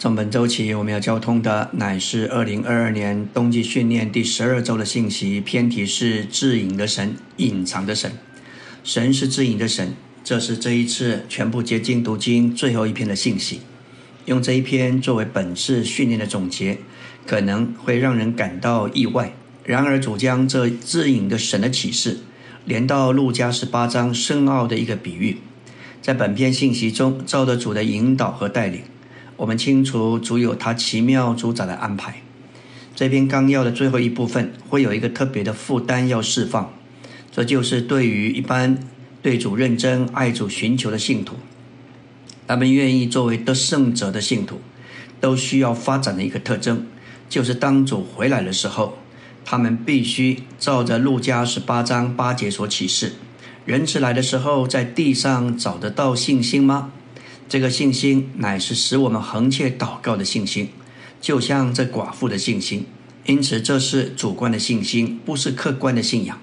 从本周起，我们要交通的乃是二零二二年冬季训练第十二周的信息。偏题是智隐的神，隐藏的神。神是智隐的神，这是这一次全部结晶读经最后一篇的信息。用这一篇作为本次训练的总结，可能会让人感到意外。然而，主将这智隐的神的启示连到路加十八章深奥的一个比喻，在本篇信息中，照着主的引导和带领。我们清楚主有他奇妙主宰的安排。这篇纲要的最后一部分会有一个特别的负担要释放，这就是对于一般对主认真、爱主、寻求的信徒，他们愿意作为得胜者的信徒，都需要发展的一个特征，就是当主回来的时候，他们必须照着路加十八章八节所启示：人子来的时候，在地上找得到信心吗？这个信心乃是使我们横切祷告的信心，就像这寡妇的信心。因此，这是主观的信心，不是客观的信仰。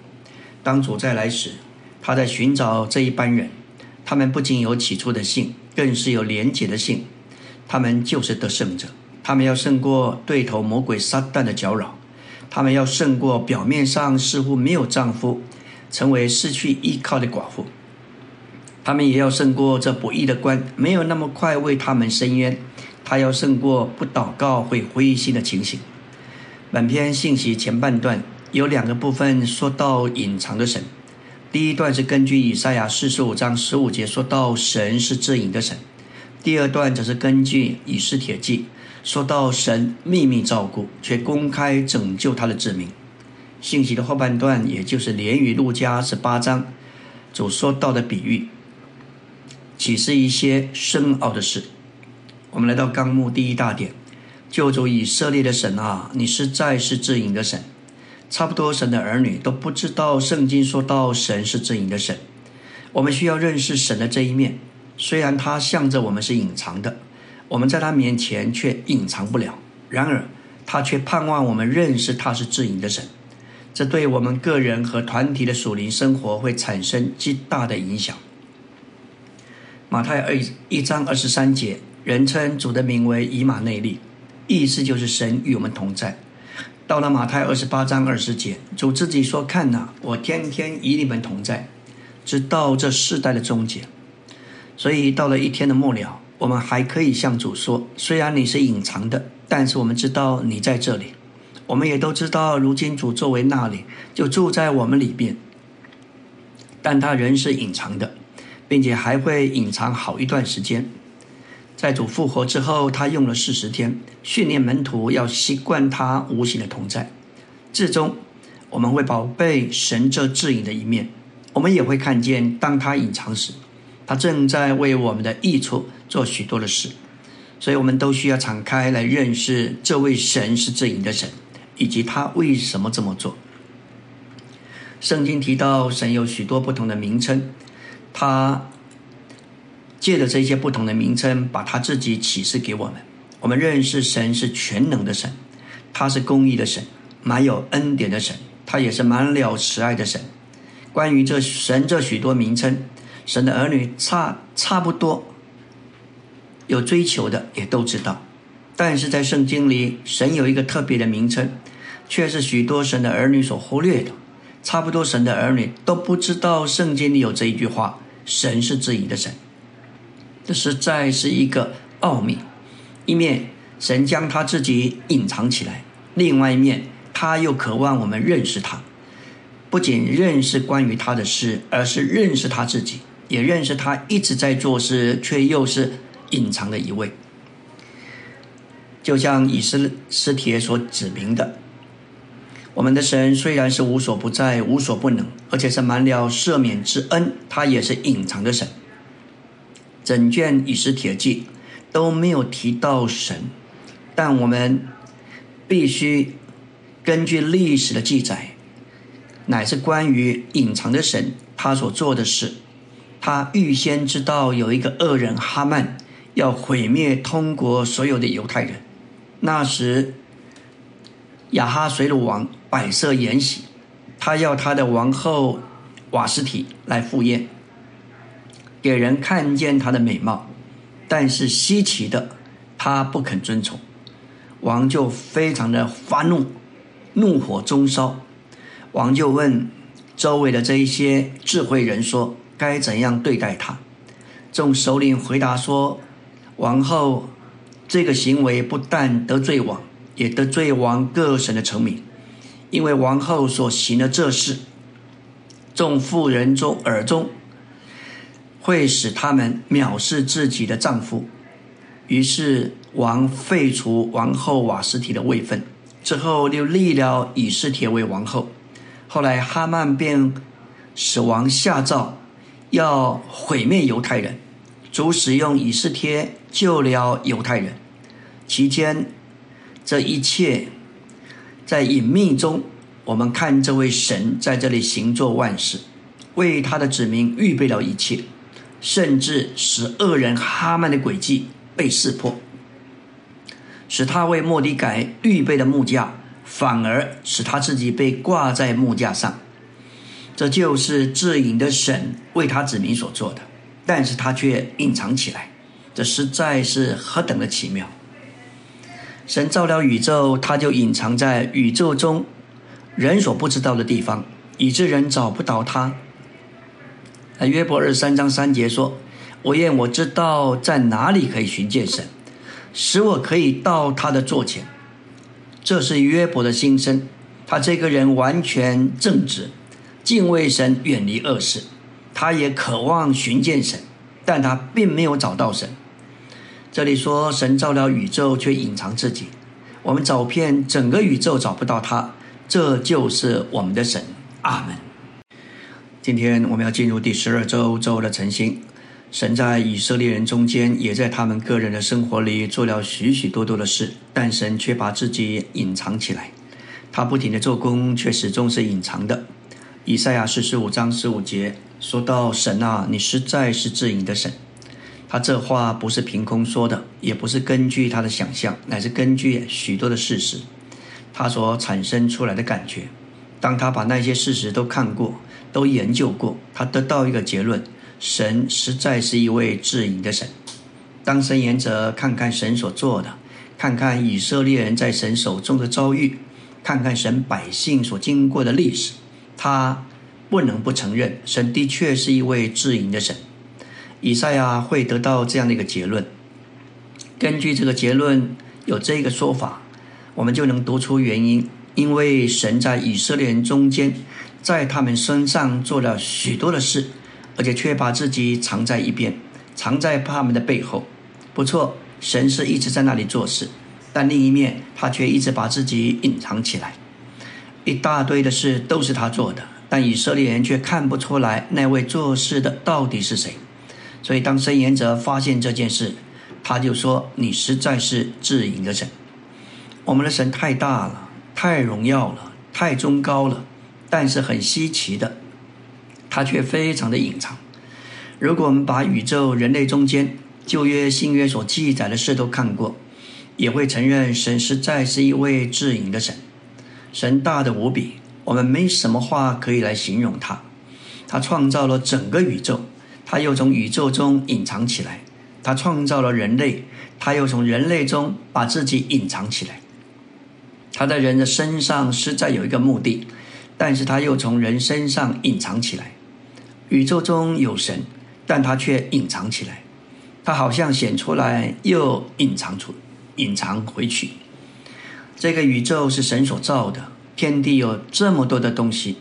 当主再来时，他在寻找这一班人。他们不仅有起初的信，更是有廉洁的信。他们就是得胜者。他们要胜过对头魔鬼撒旦的搅扰。他们要胜过表面上似乎没有丈夫，成为失去依靠的寡妇。他们也要胜过这不义的关，没有那么快为他们伸冤。他要胜过不祷告会灰心的情形。本篇信息前半段有两个部分说到隐藏的神。第一段是根据以赛亚四十五章十五节说到神是自隐的神；第二段则是根据以斯帖记说到神秘密照顾却公开拯救他的子民。信息的后半段，也就是连于路加十八章主说到的比喻。启示一些深奥的事。我们来到纲目第一大点，救主以色列的神啊，你实在是自隐的神。差不多神的儿女都不知道圣经说到神是自隐的神。我们需要认识神的这一面，虽然他向着我们是隐藏的，我们在他面前却隐藏不了。然而他却盼望我们认识他是自隐的神，这对我们个人和团体的属灵生活会产生极大的影响。马太二一章二十三节，人称主的名为以马内利，意思就是神与我们同在。到了马太二十八章二十节，主自己说：“看哪，我天天与你们同在，直到这世代的终结。”所以到了一天的末了，我们还可以向主说：“虽然你是隐藏的，但是我们知道你在这里。我们也都知道，如今主作为那里，就住在我们里边，但他仍是隐藏的。”并且还会隐藏好一段时间。在主复活之后，他用了四十天训练门徒，要习惯他无形的同在。至终，我们会宝贝神这自隐的一面。我们也会看见，当他隐藏时，他正在为我们的益处做许多的事。所以，我们都需要敞开来认识这位神是自隐的神，以及他为什么这么做。圣经提到，神有许多不同的名称。他借着这些不同的名称，把他自己启示给我们。我们认识神是全能的神，他是公义的神，满有恩典的神，他也是满了慈爱的神。关于这神这许多名称，神的儿女差差不多有追求的也都知道。但是在圣经里，神有一个特别的名称，却是许多神的儿女所忽略的。差不多神的儿女都不知道圣经里有这一句话。神是自己的神，这实在是一个奥秘。一面神将他自己隐藏起来，另外一面他又渴望我们认识他。不仅认识关于他的事，而是认识他自己，也认识他一直在做事却又是隐藏的一位。就像以斯斯帖所指明的。我们的神虽然是无所不在、无所不能，而且是满了赦免之恩，他也是隐藏的神。整卷以斯帖记都没有提到神，但我们必须根据历史的记载，乃是关于隐藏的神他所做的事。他预先知道有一个恶人哈曼要毁灭通国所有的犹太人，那时。亚哈水鲁王摆设筵席，他要他的王后瓦斯提来赴宴，给人看见她的美貌。但是稀奇的，他不肯遵从，王就非常的发怒，怒火中烧。王就问周围的这一些智慧人说：“该怎样对待他？”众首领回答说：“王后这个行为不但得罪王，也得罪王各省的臣民，因为王后所行的这事，众妇人中耳中会使他们藐视自己的丈夫。”于是王废除王后瓦斯提的位分，之后又立了以斯帖为王后。后来哈曼便使王下诏，要毁灭犹太人，主使用以斯帖救了犹太人。期间，这一切在隐秘中，我们看这位神在这里行作万事，为他的子民预备了一切，甚至使恶人哈曼的诡计。被识破，使他为莫迪改预备的木架，反而使他自己被挂在木架上。这就是智隐的神为他子民所做的，但是他却隐藏起来，这实在是何等的奇妙！神造了宇宙，他就隐藏在宇宙中人所不知道的地方，以致人找不到他。约伯二三章三节说。我愿我知道在哪里可以寻见神，使我可以到他的座前。这是约伯的心声。他这个人完全正直，敬畏神，远离恶事。他也渴望寻见神，但他并没有找到神。这里说神造了宇宙，却隐藏自己。我们找遍整个宇宙找不到他，这就是我们的神。阿门。今天我们要进入第十二周周的晨星。神在以色列人中间，也在他们个人的生活里做了许许多多的事，但神却把自己隐藏起来。他不停的做工，却始终是隐藏的。以赛亚四十五章十五节说到：“神啊，你实在是至隐的神。”他这话不是凭空说的，也不是根据他的想象，乃是根据许多的事实，他所产生出来的感觉。当他把那些事实都看过、都研究过，他得到一个结论。神实在是一位至隐的神。当神言者看看神所做的，看看以色列人在神手中的遭遇，看看神百姓所经过的历史，他不能不承认神的确是一位至隐的神。以赛亚会得到这样的一个结论。根据这个结论，有这个说法，我们就能读出原因：因为神在以色列人中间，在他们身上做了许多的事。而且却把自己藏在一边，藏在他们的背后。不错，神是一直在那里做事，但另一面他却一直把自己隐藏起来。一大堆的事都是他做的，但以色列人却看不出来那位做事的到底是谁。所以当申言者发现这件事，他就说：“你实在是至隐的神。我们的神太大了，太荣耀了，太崇高了，但是很稀奇的。”他却非常的隐藏。如果我们把宇宙、人类中间旧约、新约所记载的事都看过，也会承认神实在是一位至隐的神。神大的无比，我们没什么话可以来形容他。他创造了整个宇宙，他又从宇宙中隐藏起来；他创造了人类，他又从人类中把自己隐藏起来。他在人的身上实在有一个目的，但是他又从人身上隐藏起来。宇宙中有神，但他却隐藏起来，他好像显出来又隐藏出，隐藏回去。这个宇宙是神所造的，天地有这么多的东西，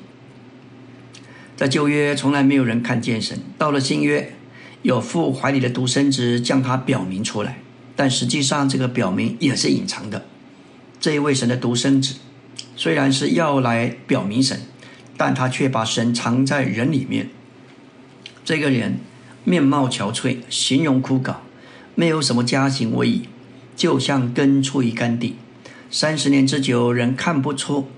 在旧约从来没有人看见神，到了新约，有父怀里的独生子将他表明出来，但实际上这个表明也是隐藏的。这一位神的独生子，虽然是要来表明神，但他却把神藏在人里面。这个人面貌憔悴，形容枯槁，没有什么家境威仪，就像根出于干地。三十年之久，人看不出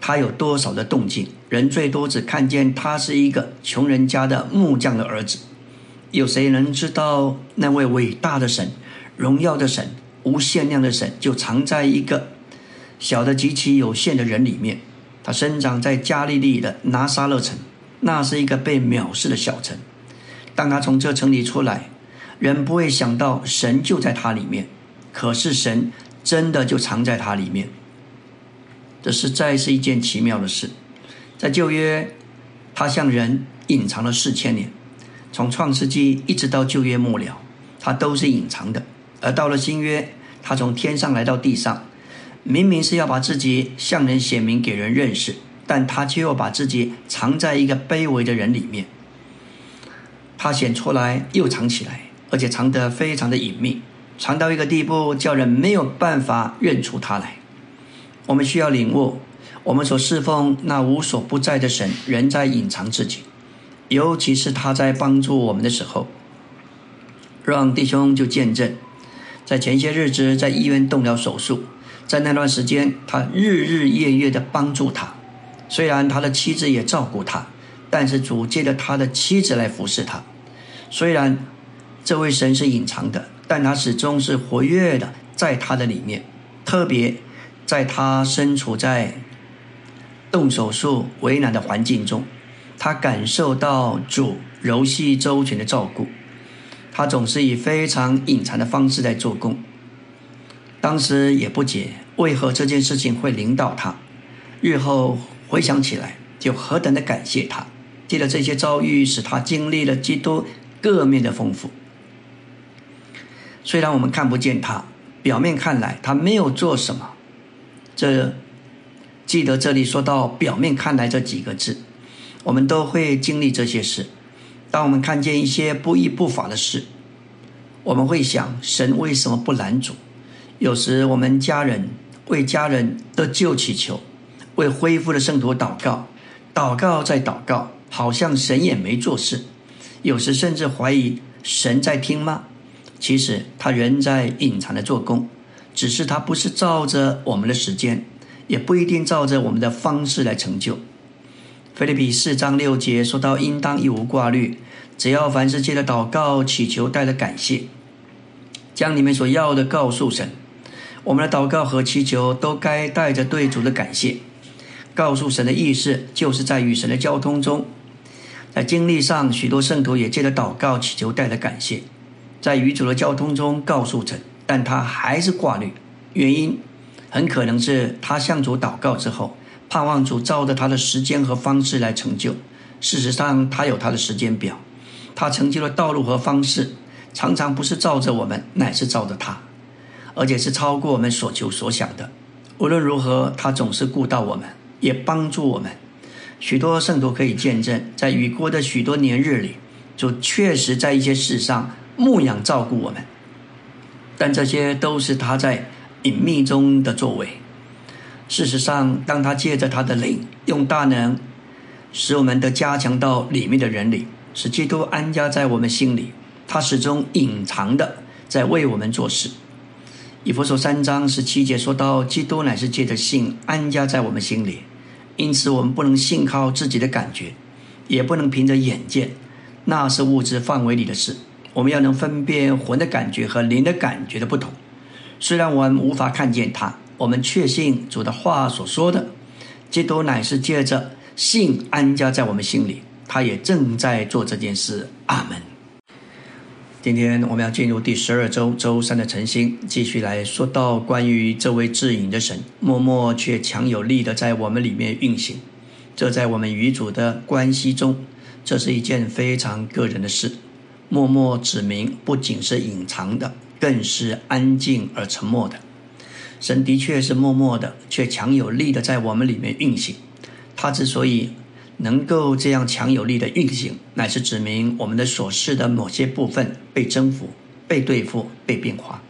他有多少的动静，人最多只看见他是一个穷人家的木匠的儿子。有谁能知道那位伟大的神、荣耀的神、无限量的神，就藏在一个小的极其有限的人里面？他生长在加利利的拿撒勒城。那是一个被藐视的小城。当他从这城里出来，人不会想到神就在他里面。可是神真的就藏在他里面。这实在是一件奇妙的事。在旧约，他向人隐藏了四千年，从创世纪一直到旧约末了，他都是隐藏的。而到了新约，他从天上来到地上，明明是要把自己向人显明给人认识，但他却又把自己藏在一个卑微的人里面。他显出来又藏起来，而且藏得非常的隐秘，藏到一个地步，叫人没有办法认出他来。我们需要领悟，我们所侍奉那无所不在的神，仍在隐藏自己，尤其是他在帮助我们的时候。让弟兄就见证，在前些日子在医院动了手术，在那段时间，他日日夜夜的帮助他。虽然他的妻子也照顾他，但是主借着他的妻子来服侍他。虽然这位神是隐藏的，但他始终是活跃的，在他的里面，特别。在他身处在动手术为难的环境中，他感受到主柔细周全的照顾。他总是以非常隐藏的方式在做工。当时也不解为何这件事情会临到他，日后回想起来就何等的感谢他。借着这些遭遇，使他经历了基督各面的丰富。虽然我们看不见他，表面看来他没有做什么。这记得这里说到表面看来这几个字，我们都会经历这些事。当我们看见一些不义不法的事，我们会想：神为什么不拦阻？有时我们家人为家人的救祈求，为恢复的圣徒祷告，祷告再祷告，好像神也没做事。有时甚至怀疑神在听吗？其实他仍在隐藏的做工。只是他不是照着我们的时间，也不一定照着我们的方式来成就。菲利比四章六节说到：“应当一无挂虑，只要凡事借着祷告、祈求，带着感谢，将你们所要的告诉神。我们的祷告和祈求都该带着对主的感谢。告诉神的意思，就是在与神的交通中，在经历上，许多圣徒也借着祷告、祈求，带着感谢，在与主的交通中告诉神。”但他还是挂虑，原因很可能是他向主祷告之后，盼望主照着他的时间和方式来成就。事实上，他有他的时间表，他成就的道路和方式，常常不是照着我们，乃是照着他，而且是超过我们所求所想的。无论如何，他总是顾到我们，也帮助我们。许多圣徒可以见证，在雨过的许多年日里，主确实在一些事上牧养照顾我们。但这些都是他在隐秘中的作为。事实上，当他借着他的灵，用大能使我们的加强到里面的人里，使基督安家在我们心里，他始终隐藏的在为我们做事。以弗所三章十七节说到，基督乃是借着信安家在我们心里，因此我们不能信靠自己的感觉，也不能凭着眼见，那是物质范围里的事。我们要能分辨魂的感觉和灵的感觉的不同。虽然我们无法看见它，我们确信主的话所说的，基督乃是借着信安家在我们心里，他也正在做这件事。阿门。今天我们要进入第十二周周三的晨星，继续来说到关于这位至隐的神，默默却强有力的在我们里面运行。这在我们与主的关系中，这是一件非常个人的事。默默指明，不仅是隐藏的，更是安静而沉默的。神的确是默默的，却强有力的在我们里面运行。他之所以能够这样强有力的运行，乃是指明我们的所示的某些部分被征服、被对付、被变化。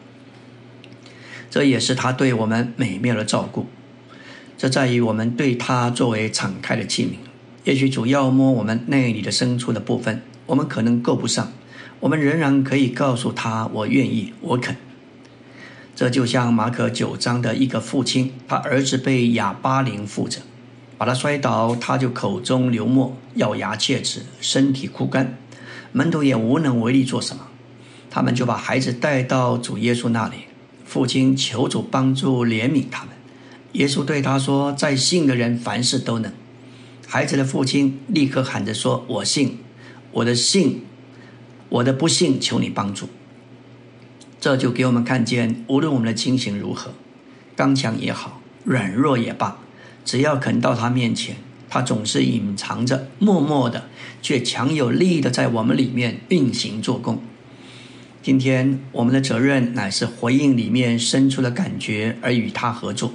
这也是他对我们美妙的照顾。这在于我们对他作为敞开的器皿。也许主要摸我们内里的深处的部分，我们可能够不上。我们仍然可以告诉他：“我愿意，我肯。”这就像马可九章的一个父亲，他儿子被哑巴灵附着，把他摔倒，他就口中流沫，咬牙切齿，身体枯干，门徒也无能为力做什么。他们就把孩子带到主耶稣那里，父亲求主帮助怜悯他们。耶稣对他说：“在信的人凡事都能。”孩子的父亲立刻喊着说：“我信，我的信。”我的不幸，求你帮助。这就给我们看见，无论我们的情形如何，刚强也好，软弱也罢，只要肯到他面前，他总是隐藏着，默默的，却强有力的在我们里面运行做工。今天我们的责任乃是回应里面生出的感觉，而与他合作。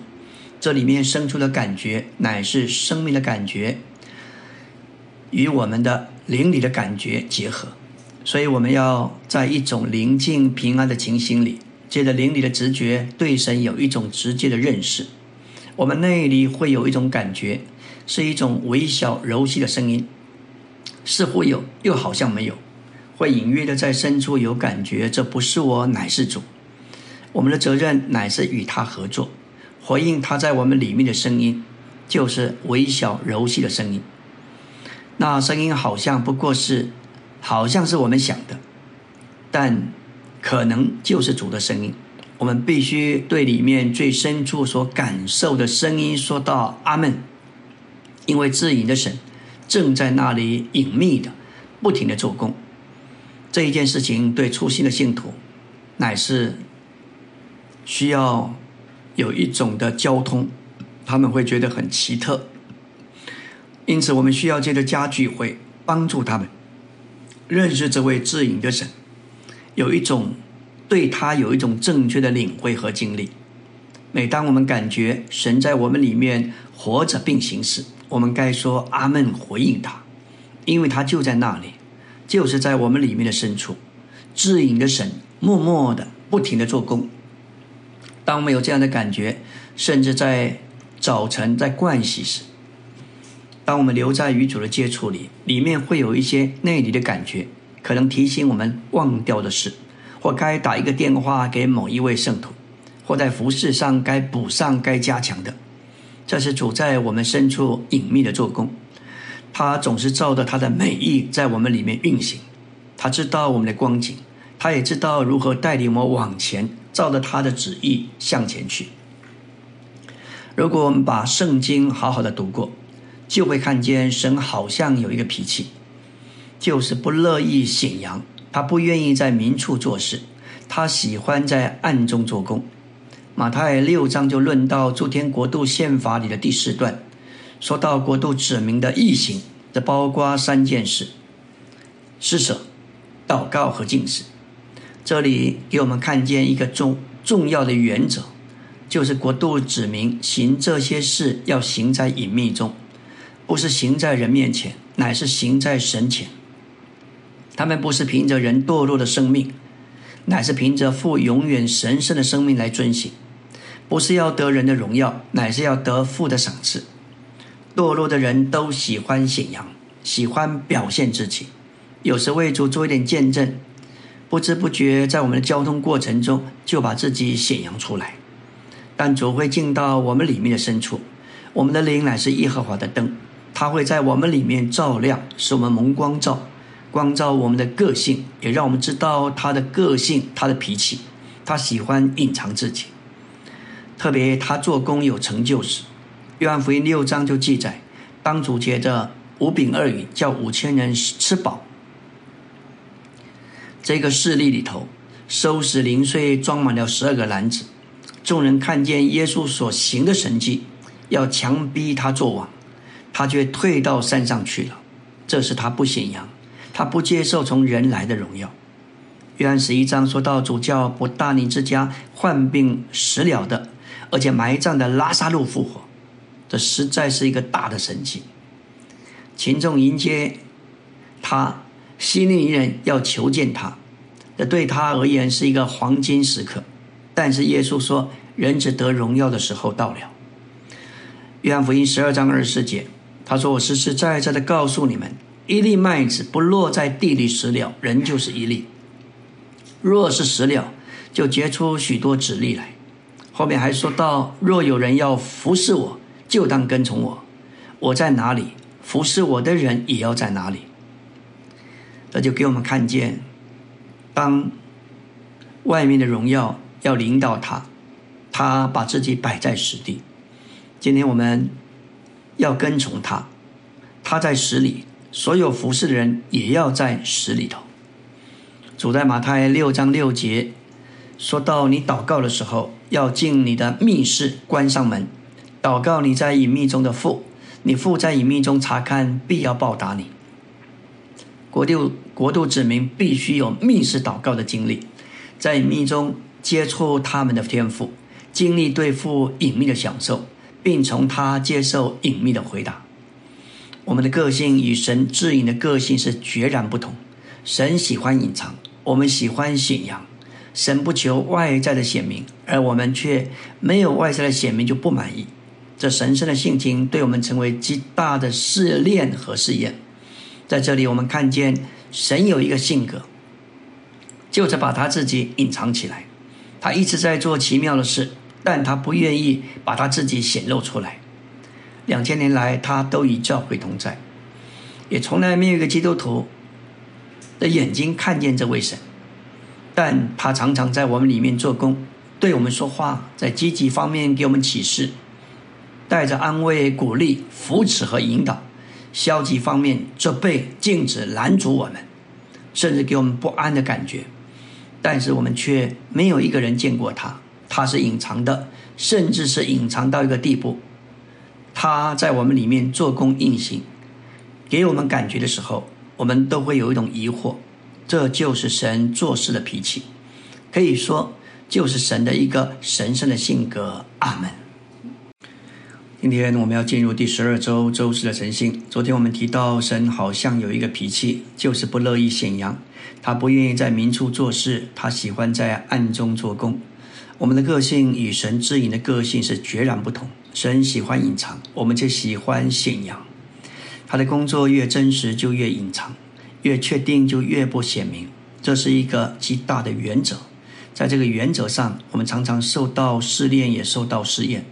这里面生出的感觉，乃是生命的感觉，与我们的灵里的感觉结合。所以我们要在一种宁静平安的情形里，借着灵里的直觉，对神有一种直接的认识。我们内里会有一种感觉，是一种微小柔细的声音，似乎有，又好像没有，会隐约的在深处有感觉。这不是我，乃是主。我们的责任乃是与他合作，回应他在我们里面的声音，就是微小柔细的声音。那声音好像不过是。好像是我们想的，但可能就是主的声音。我们必须对里面最深处所感受的声音说到阿门，因为自隐的神正在那里隐秘的、不停的做工。这一件事情对初心的信徒乃是需要有一种的交通，他们会觉得很奇特。因此，我们需要借着家聚会帮助他们。认识这位智隐的神，有一种对他有一种正确的领会和经历。每当我们感觉神在我们里面活着并行事，我们该说阿门回应他，因为他就在那里，就是在我们里面的深处。智隐的神默默的、不停的做工。当我们有这样的感觉，甚至在早晨在盥洗时。当我们留在与主的接触里，里面会有一些内里的感觉，可能提醒我们忘掉的事，或该打一个电话给某一位圣徒，或在服饰上该补上、该加强的。这是主在我们深处隐秘的做工，他总是照着他的美意在我们里面运行。他知道我们的光景，他也知道如何带领我往前，照着他的旨意向前去。如果我们把圣经好好的读过，就会看见神好像有一个脾气，就是不乐意显扬，他不愿意在明处做事，他喜欢在暗中做工。马太六章就论到诸天国度宪法里的第四段，说到国度指明的异行，这包括三件事：施舍、祷告和敬事。这里给我们看见一个重重要的原则，就是国度指明行这些事要行在隐秘中。不是行在人面前，乃是行在神前。他们不是凭着人堕落的生命，乃是凭着父永远神圣的生命来遵行。不是要得人的荣耀，乃是要得父的赏赐。堕落的人都喜欢显扬，喜欢表现自己，有时为主做一点见证，不知不觉在我们的交通过程中就把自己显扬出来。但主会进到我们里面的深处，我们的灵乃是耶和华的灯。他会在我们里面照亮，使我们蒙光照，光照我们的个性，也让我们知道他的个性、他的脾气。他喜欢隐藏自己，特别他做工有成就时，约翰福音六章就记载，当主借着五饼二鱼叫五千人吃饱，这个事例里头，收拾零碎装满了十二个篮子，众人看见耶稣所行的神迹，要强逼他做王。他却退到山上去了，这是他不显扬，他不接受从人来的荣耀。约翰十一章说到主教不大宁之家患病死了的，而且埋葬的拉萨路复活，这实在是一个大的神迹。群众迎接他，心里人要求见他，这对他而言是一个黄金时刻。但是耶稣说，人只得荣耀的时候到了。约翰福音十二章二十四节。他说：“我实实在在的告诉你们，一粒麦子不落在地里死了，人就是一粒；若是死了，就结出许多子粒来。”后面还说到：“若有人要服侍我，就当跟从我。我在哪里，服侍我的人也要在哪里。”这就给我们看见，当外面的荣耀要领导他，他把自己摆在实地。今天我们。要跟从他，他在死里，所有服侍的人也要在死里头。主在马太六章六节说到你祷告的时候，要进你的密室，关上门，祷告你在隐秘中的父，你父在隐秘中查看，必要报答你。国度国度子民必须有密室祷告的经历，在隐秘中接触他们的天赋，经历对付隐秘的享受，并从他接受隐秘的回答。我们的个性与神指引的个性是决然不同。神喜欢隐藏，我们喜欢显扬。神不求外在的显明，而我们却没有外在的显明就不满意。这神圣的性情对我们成为极大的试炼和试验。在这里，我们看见神有一个性格，就是把他自己隐藏起来。他一直在做奇妙的事，但他不愿意把他自己显露出来。两千年来，他都与教会同在，也从来没有一个基督徒的眼睛看见这位神。但他常常在我们里面做工，对我们说话，在积极方面给我们启示，带着安慰、鼓励、扶持和引导。消极方面则被、禁止、拦阻我们，甚至给我们不安的感觉。但是我们却没有一个人见过他，他是隐藏的，甚至是隐藏到一个地步。他在我们里面做工运行，给我们感觉的时候，我们都会有一种疑惑。这就是神做事的脾气，可以说就是神的一个神圣的性格。阿门。今天我们要进入第十二周周四的晨星。昨天我们提到，神好像有一个脾气，就是不乐意显扬，他不愿意在明处做事，他喜欢在暗中做工。我们的个性与神指引的个性是决然不同。神喜欢隐藏，我们却喜欢显扬。他的工作越真实，就越隐藏；越确定，就越不显明。这是一个极大的原则。在这个原则上，我们常常受到试炼，也受到试验。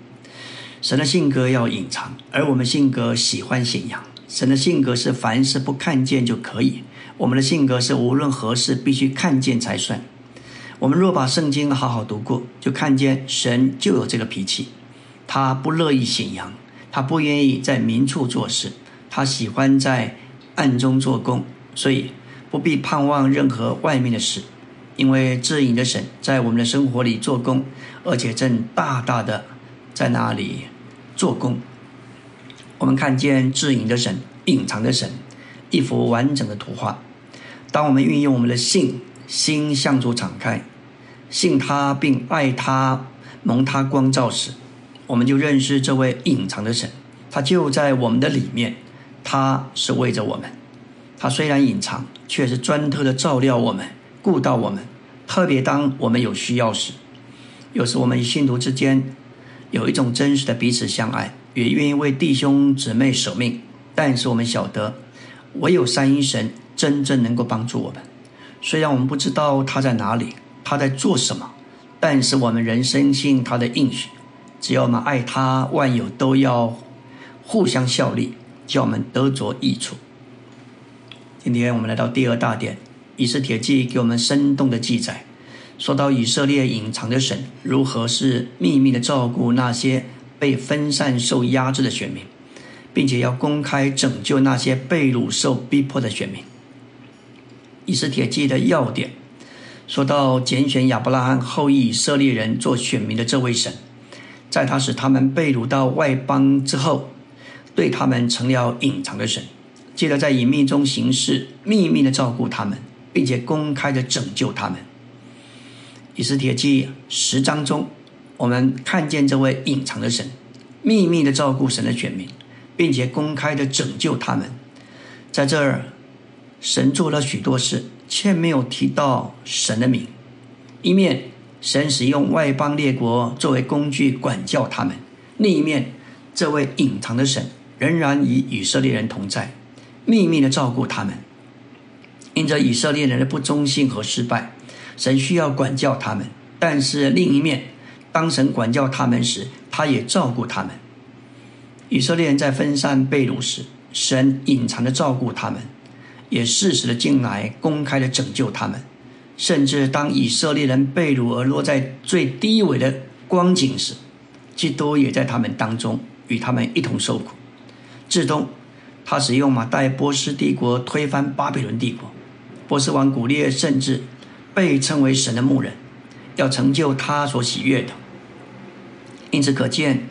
神的性格要隐藏，而我们性格喜欢显扬。神的性格是凡事不看见就可以，我们的性格是无论何事必须看见才算。我们若把圣经好好读过，就看见神就有这个脾气，他不乐意显扬，他不愿意在明处做事，他喜欢在暗中做工，所以不必盼望任何外面的事，因为至隐的神在我们的生活里做工，而且正大大的在那里。做工，我们看见至隐的神、隐藏的神，一幅完整的图画。当我们运用我们的信心向主敞开，信他并爱他、蒙他光照时，我们就认识这位隐藏的神。他就在我们的里面，他是为着我们。他虽然隐藏，却是专特的照料我们、顾到我们。特别当我们有需要时，有时我们与信徒之间。有一种真实的彼此相爱，也愿意为弟兄姊妹舍命。但是我们晓得，唯有三一神真正能够帮助我们。虽然我们不知道他在哪里，他在做什么，但是我们仍深信他的应许。只要我们爱他，万有都要互相效力，叫我们得着益处。今天我们来到第二大点，《以斯帖记》给我们生动的记载。说到以色列隐藏的神如何是秘密的照顾那些被分散受压制的选民，并且要公开拯救那些被掳受逼迫的选民。以斯帖记的要点说到拣选亚伯拉罕后裔以色列人做选民的这位神，在他使他们被掳到外邦之后，对他们成了隐藏的神，记得在隐秘中行事，秘密的照顾他们，并且公开的拯救他们。以斯帖记十章中，我们看见这位隐藏的神，秘密的照顾神的选民，并且公开的拯救他们。在这儿，神做了许多事，却没有提到神的名。一面，神使用外邦列国作为工具管教他们；另一面，这位隐藏的神仍然与以色列人同在，秘密的照顾他们。因着以色列人的不忠心和失败。神需要管教他们，但是另一面，当神管教他们时，他也照顾他们。以色列人在分散被掳时，神隐藏的照顾他们，也适时的进来，公开的拯救他们。甚至当以色列人被掳而落在最低微的光景时，基督也在他们当中，与他们一同受苦。至终，他使用马代波斯帝国推翻巴比伦帝国，波斯王古列甚至。被称为神的牧人，要成就他所喜悦的。因此可见，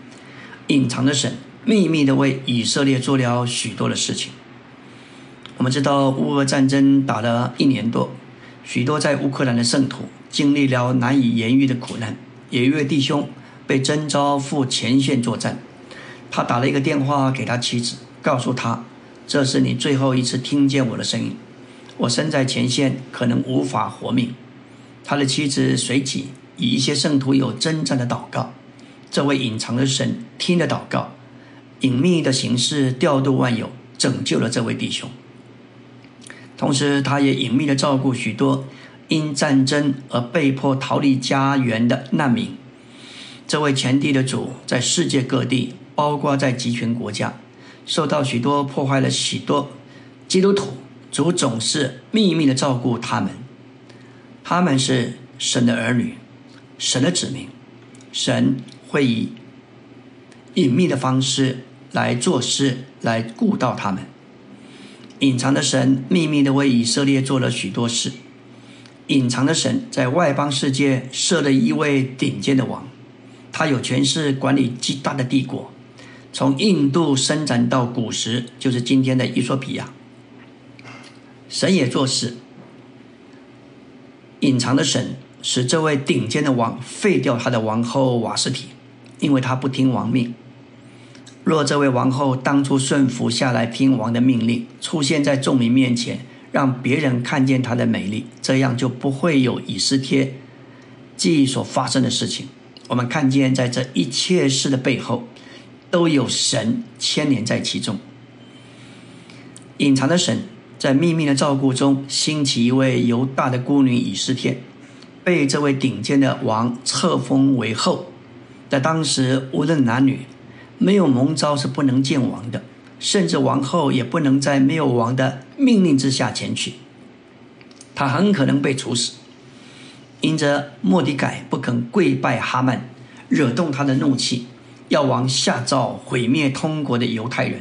隐藏的神秘密的为以色列做了许多的事情。我们知道乌俄战争打了一年多，许多在乌克兰的圣徒经历了难以言喻的苦难。有一位弟兄被征召赴前线作战，他打了一个电话给他妻子，告诉他：“这是你最后一次听见我的声音。我身在前线，可能无法活命。”他的妻子随即以一些圣徒有征战的祷告，这位隐藏的神听了祷告，隐秘的形式调度万有，拯救了这位弟兄。同时，他也隐秘的照顾许多因战争而被迫逃离家园的难民。这位全地的主在世界各地，包括在集权国家，受到许多破坏了许多基督徒。主总是秘密的照顾他们。他们是神的儿女，神的子民，神会以隐秘的方式来做事，来顾到他们。隐藏的神秘密的为以色列做了许多事。隐藏的神在外邦世界设了一位顶尖的王，他有权势管理极大的帝国，从印度伸展到古时，就是今天的伊索比亚。神也做事。隐藏的神使这位顶尖的王废掉他的王后瓦斯提，因为他不听王命。若这位王后当初顺服下来听王的命令，出现在众民面前，让别人看见她的美丽，这样就不会有以斯帖记忆所发生的事情。我们看见在这一切事的背后，都有神牵连在其中。隐藏的神。在秘密的照顾中，兴起一位犹大的孤女以斯帖，被这位顶尖的王册封为后。在当时，无论男女，没有蒙召是不能见王的，甚至王后也不能在没有王的命令之下前去。他很可能被处死。因着莫迪改不肯跪拜哈曼，惹动他的怒气，要王下诏毁灭通国的犹太人。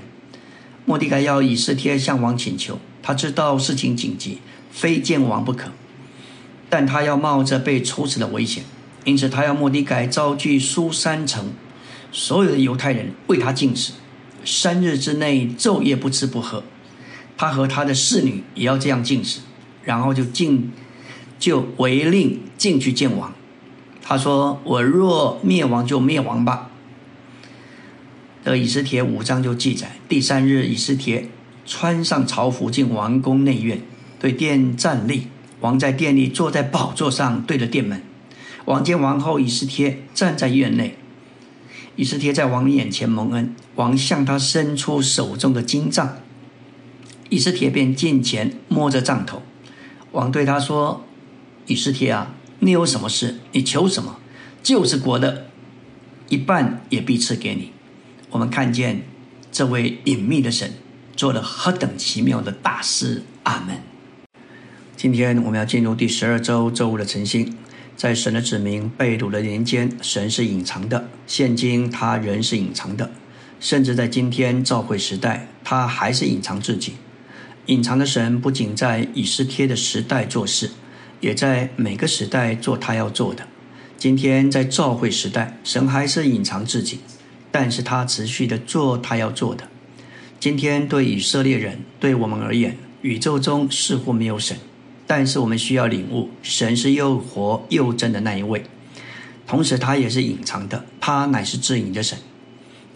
莫迪改要以斯帖向王请求。他知道事情紧急，非见王不可，但他要冒着被处死的危险，因此他要莫迪改召聚苏三城所有的犹太人为他进食，三日之内昼夜不吃不喝。他和他的侍女也要这样进食，然后就进就违令进去见王。他说：“我若灭亡就灭亡吧。”的以斯帖五章就记载，第三日以斯帖。穿上朝服进王宫内院，对殿站立。王在殿里坐在宝座上，对着殿门。王见王后以斯帖站在院内，以斯帖在王眼前蒙恩。王向他伸出手中的金杖，以斯帖便近前摸着杖头。王对他说：“以斯帖啊，你有什么事？你求什么？就是国的一半也必赐给你。”我们看见这位隐秘的神。做了何等奇妙的大事！阿门。今天我们要进入第十二周周五的晨星。在神的子民被掳的年间，神是隐藏的；现今他仍是隐藏的，甚至在今天召会时代，他还是隐藏自己。隐藏的神不仅在以斯帖的时代做事，也在每个时代做他要做的。今天在召会时代，神还是隐藏自己，但是他持续的做他要做的。今天对以色列人，对我们而言，宇宙中似乎没有神，但是我们需要领悟，神是又活又真的那一位，同时他也是隐藏的，他乃是至隐的神。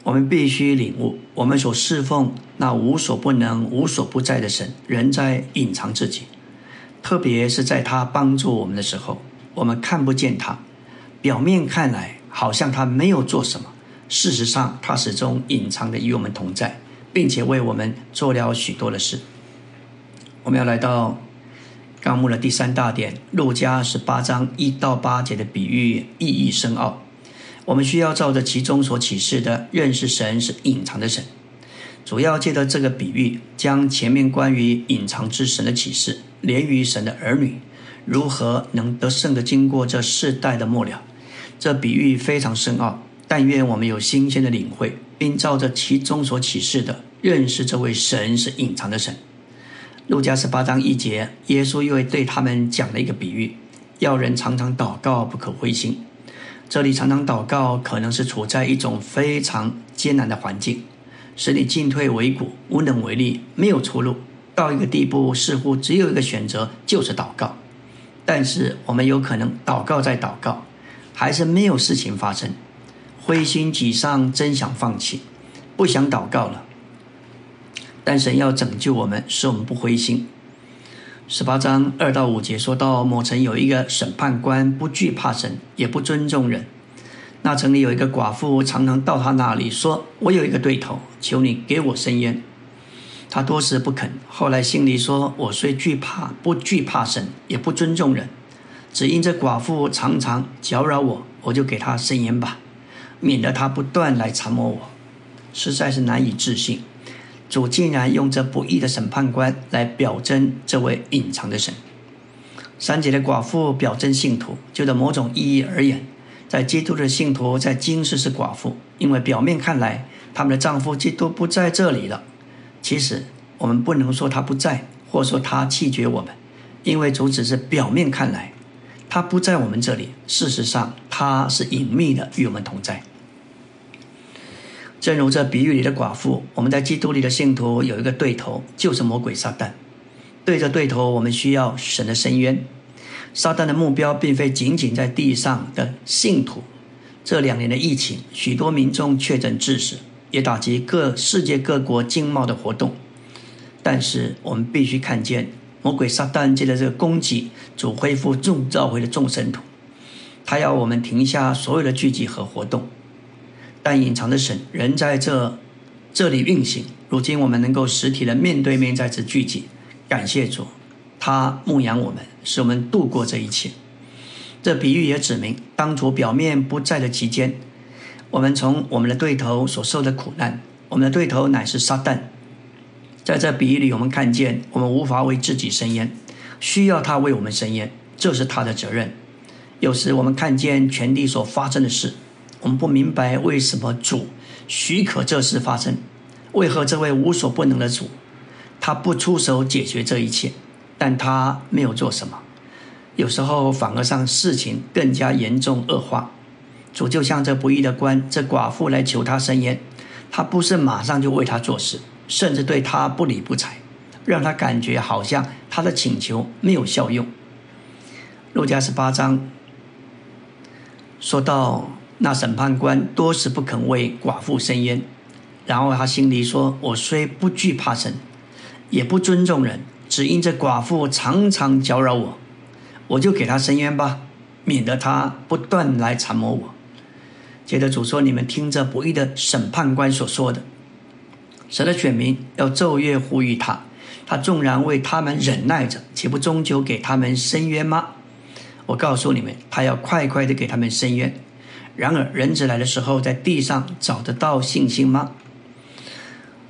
我们必须领悟，我们所侍奉那无所不能、无所不在的神，仍在隐藏自己，特别是在他帮助我们的时候，我们看不见他，表面看来好像他没有做什么，事实上他始终隐藏的与我们同在。并且为我们做了许多的事。我们要来到纲目的第三大点，路加十八章一到八节的比喻意义深奥。我们需要照着其中所启示的，认识神是隐藏的神。主要借着这个比喻，将前面关于隐藏之神的启示，连于神的儿女如何能得胜的经过这世代的末了。这比喻非常深奥，但愿我们有新鲜的领会。并照着其中所启示的认识这位神是隐藏的神。路加十八章一节，耶稣又对他们讲了一个比喻：要人常常祷告，不可灰心。这里常常祷告，可能是处在一种非常艰难的环境，使你进退维谷，无能为力，没有出路。到一个地步，似乎只有一个选择，就是祷告。但是我们有可能祷告再祷告，还是没有事情发生，灰心沮丧，真想放弃，不想祷告了。但神要拯救我们，使我们不灰心。十八章二到五节说到，某城有一个审判官，不惧怕神，也不尊重人。那城里有一个寡妇，常常到他那里说：“我有一个对头，求你给我伸冤。”他多时不肯。后来心里说：“我虽惧怕，不惧怕神，也不尊重人，只因这寡妇常常搅扰我，我就给他伸冤吧，免得他不断来缠磨我。”实在是难以置信。主竟然用这不义的审判官来表征这位隐藏的神。三姐的寡妇表征信徒，就在某种意义而言，在基督的信徒在今世是寡妇，因为表面看来他们的丈夫基督不在这里了。其实我们不能说他不在，或说他弃绝我们，因为主只是表面看来他不在我们这里，事实上他是隐秘的与我们同在。正如这比喻里的寡妇，我们在基督里的信徒有一个对头，就是魔鬼撒旦。对着对头，我们需要神的深渊。撒旦的目标并非仅仅在地上的信徒。这两年的疫情，许多民众确诊致死，也打击各世界各国经贸的活动。但是我们必须看见，魔鬼撒旦借着这个攻击，主恢复众召回的众神徒。他要我们停下所有的聚集和活动。但隐藏的神仍在这这里运行。如今我们能够实体的面对面在此聚集，感谢主，他牧养我们，使我们度过这一切。这比喻也指明，当主表面不在的期间，我们从我们的对头所受的苦难，我们的对头乃是撒旦。在这比喻里，我们看见我们无法为自己伸冤，需要他为我们伸冤，这是他的责任。有时我们看见全地所发生的事。我们不明白为什么主许可这事发生，为何这位无所不能的主，他不出手解决这一切，但他没有做什么，有时候反而让事情更加严重恶化。主就像这不义的官，这寡妇来求他伸冤，他不是马上就为他做事，甚至对他不理不睬，让他感觉好像他的请求没有效用。路加十八章说到。那审判官多时不肯为寡妇伸冤，然后他心里说：“我虽不惧怕神，也不尊重人，只因这寡妇常常搅扰我，我就给他伸冤吧，免得他不断来缠磨我。”接着主说：“你们听着不义的审判官所说的，神的选民要昼夜呼吁他，他纵然为他们忍耐着，岂不终究给他们伸冤吗？我告诉你们，他要快快的给他们伸冤。”然而，人子来的时候，在地上找得到信心吗？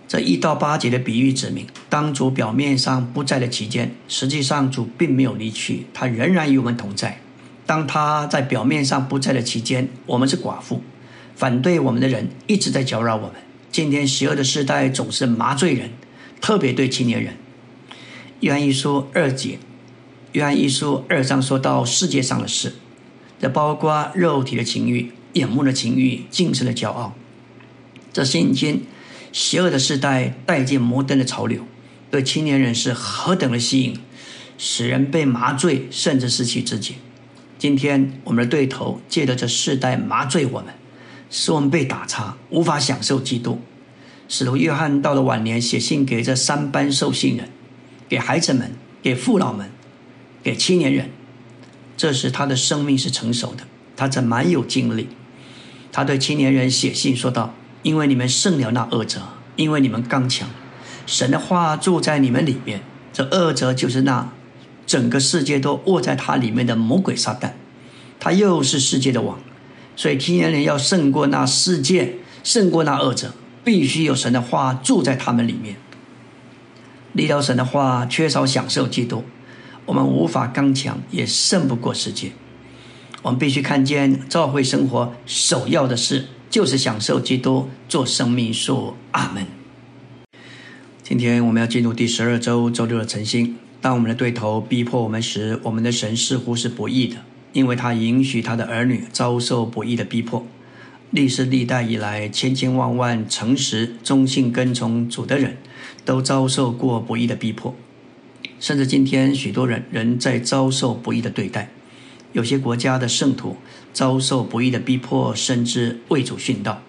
这一到八节的比喻指明，当主表面上不在的期间，实际上主并没有离去，他仍然与我们同在。当他在表面上不在的期间，我们是寡妇，反对我们的人一直在搅扰我们。今天邪恶的时代总是麻醉人，特别对青年人。约翰一书二节，约翰一书二章说到世界上的事，这包括肉体的情欲。眼目的情欲，精神的骄傲，这现今邪恶的时代带进摩登的潮流，对青年人是何等的吸引，使人被麻醉，甚至失去自己。今天我们的对头借着这世代麻醉我们，使我们被打叉，无法享受基督。使徒约翰到了晚年，写信给这三班受信人，给孩子们，给父老们，给青年人。这时他的生命是成熟的，他正蛮有精力。他对青年人写信说道：“因为你们胜了那恶者，因为你们刚强，神的话住在你们里面。这恶者就是那整个世界都握在他里面的魔鬼撒旦，他又是世界的王。所以青年人要胜过那世界，胜过那恶者，必须有神的话住在他们里面。离了神的话，缺少享受基督，我们无法刚强，也胜不过世界。”我们必须看见，教会生活首要的事就是享受基督，做生命树。阿门。今天我们要进入第十二周周六的晨星。当我们的对头逼迫我们时，我们的神似乎是不义的。因为他允许他的儿女遭受不义的逼迫。历史历代以来，千千万万诚实、忠信、跟从主的人，都遭受过不义的逼迫。甚至今天，许多人仍在遭受不义的对待。有些国家的圣徒遭受不义的逼迫，甚至为主殉道。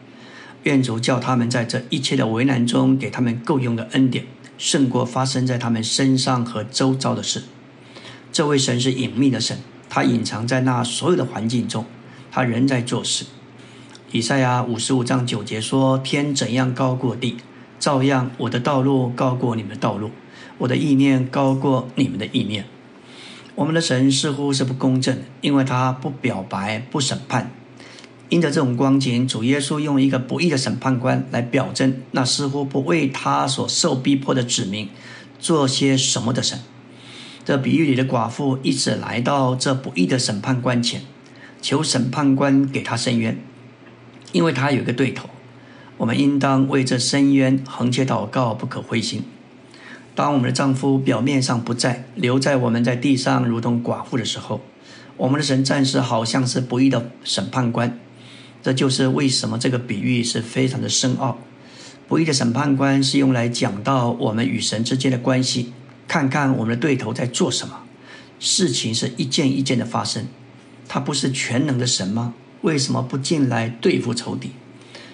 愿主叫他们在这一切的为难中，给他们够用的恩典，胜过发生在他们身上和周遭的事。这位神是隐秘的神，他隐藏在那所有的环境中，他仍在做事。以赛亚五十五章九节说：“天怎样高过地，照样我的道路高过你们的道路，我的意念高过你们的意念。”我们的神似乎是不公正，因为他不表白、不审判。因着这种光景，主耶稣用一个不义的审判官来表征那似乎不为他所受逼迫的子民做些什么的神。这比喻里的寡妇一直来到这不义的审判官前，求审判官给他伸冤。因为他有一个对头，我们应当为这深渊横切祷告，不可灰心。当我们的丈夫表面上不在，留在我们在地上如同寡妇的时候，我们的神暂时好像是不义的审判官。这就是为什么这个比喻是非常的深奥。不义的审判官是用来讲到我们与神之间的关系，看看我们的对头在做什么。事情是一件一件的发生，他不是全能的神吗？为什么不进来对付仇敌？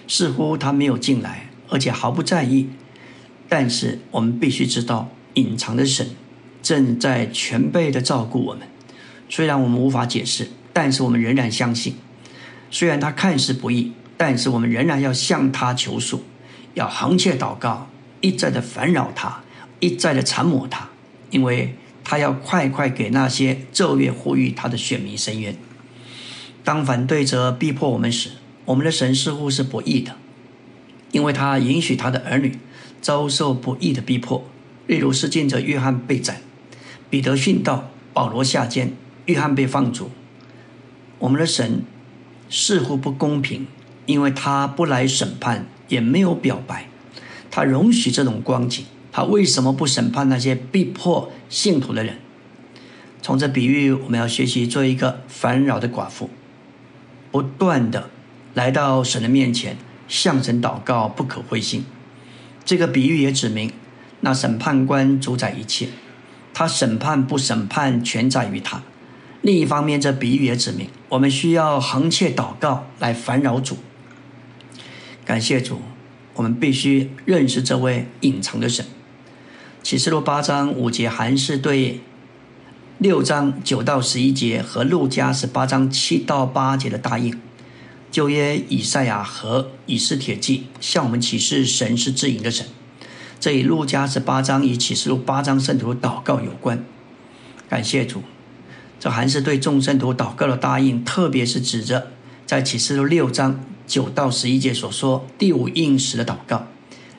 似乎他没有进来，而且毫不在意。但是我们必须知道，隐藏的神正在全备的照顾我们。虽然我们无法解释，但是我们仍然相信。虽然他看似不易，但是我们仍然要向他求助，要横切祷告，一再的烦扰他，一再的缠磨他，因为他要快快给那些昼夜呼吁他的选民伸冤。当反对者逼迫我们时，我们的神似乎是不义的，因为他允许他的儿女遭受不义的逼迫。例如，施浸者约翰被斩，彼得殉道，保罗下监，约翰被放逐。我们的神似乎不公平，因为他不来审判，也没有表白，他容许这种光景。他为什么不审判那些逼迫信徒的人？从这比喻，我们要学习做一个烦扰的寡妇。不断的来到神的面前，向神祷告，不可灰心。这个比喻也指明，那审判官主宰一切，他审判不审判全在于他。另一方面，这比喻也指明，我们需要横切祷告来烦扰主。感谢主，我们必须认识这位隐藏的神。启示录八章五节，还是对。六章九到十一节和路加十八章七到八节的答应，旧约以赛亚和以斯帖记向我们启示神是自营的神。这与路加十八章与启示录八章圣徒祷告有关。感谢主，这还是对众圣徒祷告的答应，特别是指着在启示录六章九到十一节所说第五应时的祷告，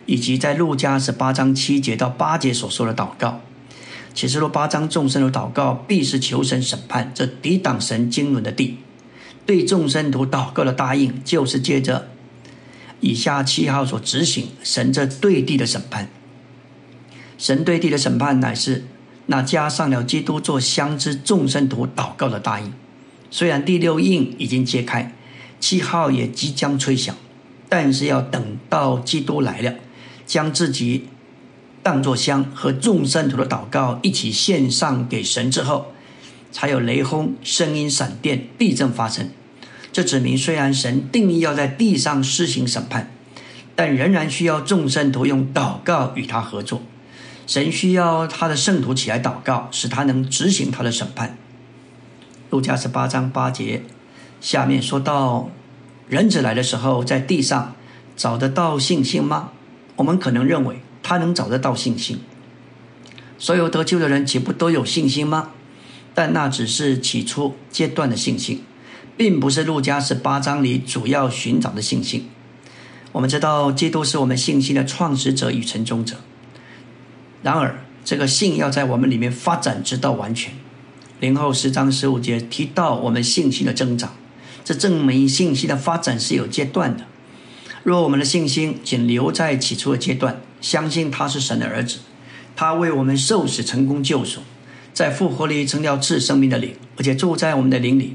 以及在路加十八章七节到八节所说的祷告。启示录八章众生的祷告，必是求神审判这抵挡神经纶的地。对众生徒祷告的答应，就是借着以下七号所执行神这对地的审判。神对地的审判，乃是那加上了基督做相知众生徒祷告的答应。虽然第六印已经揭开，七号也即将吹响，但是要等到基督来了，将自己。当作香和众生徒的祷告一起献上给神之后，才有雷轰、声音、闪电、地震发生。这指明，虽然神定义要在地上施行审判，但仍然需要众生徒用祷告与他合作。神需要他的圣徒起来祷告，使他能执行他的审判。路加十八章八节下面说到：人子来的时候，在地上找得到信心吗？我们可能认为。他能找得到信心，所有得救的人岂不都有信心吗？但那只是起初阶段的信心，并不是路加十八章里主要寻找的信心。我们知道，基督是我们信心的创始者与成终者。然而，这个信要在我们里面发展，直到完全。零后十章十五节提到我们信心的增长，这证明信心的发展是有阶段的。若我们的信心仅留在起初的阶段，相信他是神的儿子，他为我们受死成功救赎，在复活里成了赐生命的灵，而且住在我们的灵里。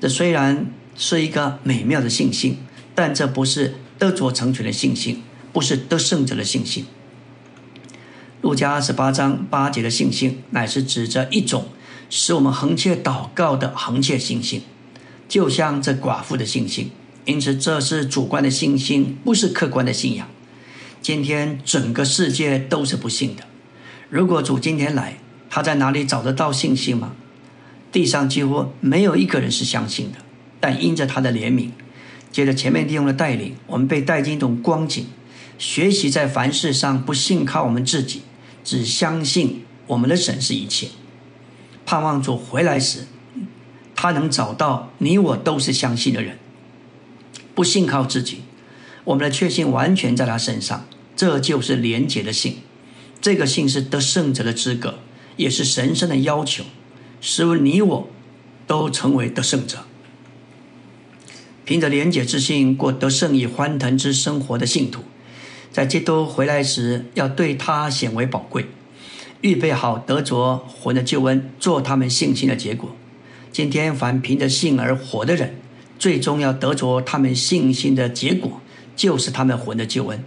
这虽然是一个美妙的信心，但这不是得着成全的信心，不是得胜者的信心。路加二十八章八节的信心，乃是指着一种使我们横切祷告的横切信心，就像这寡妇的信心。因此，这是主观的信心，不是客观的信仰。今天整个世界都是不信的。如果主今天来，他在哪里找得到信心吗？地上几乎没有一个人是相信的。但因着他的怜悯，接着前面弟兄的带领，我们被带进一种光景，学习在凡事上不信靠我们自己，只相信我们的神是一切。盼望主回来时，他能找到你我都是相信的人。不信靠自己，我们的确信完全在他身上，这就是廉洁的信。这个信是得胜者的资格，也是神圣的要求，使你我都成为得胜者。凭着廉洁之信过得胜与欢腾之生活的信徒，在基督回来时，要对他显为宝贵，预备好得着魂的救恩，做他们信心的结果。今天凡凭着信而活的人。最终要得着他们信心的结果，就是他们魂的救恩。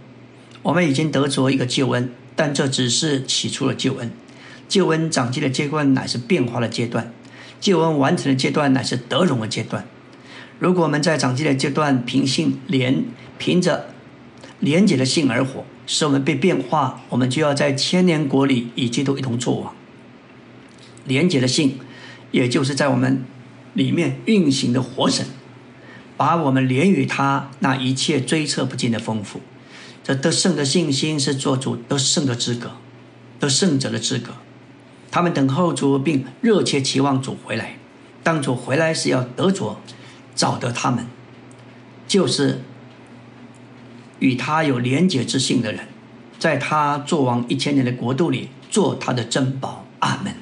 我们已经得着一个救恩，但这只是起初的救恩。救恩长进的阶段乃是变化的阶段，救恩完成的阶段乃是得荣的阶段。如果我们在长进的阶段凭信连凭着廉洁的信而活，使我们被变化，我们就要在千年国里与基督一同作王。廉洁的信，也就是在我们里面运行的活神。把我们连与他那一切追测不尽的丰富，这得胜的信心是做主得胜的资格，得胜者的资格。他们等候主，并热切期望主回来。当主回来时，要得着找得他们，就是与他有廉洁之性的人，在他做王一千年的国度里做他的珍宝。阿门。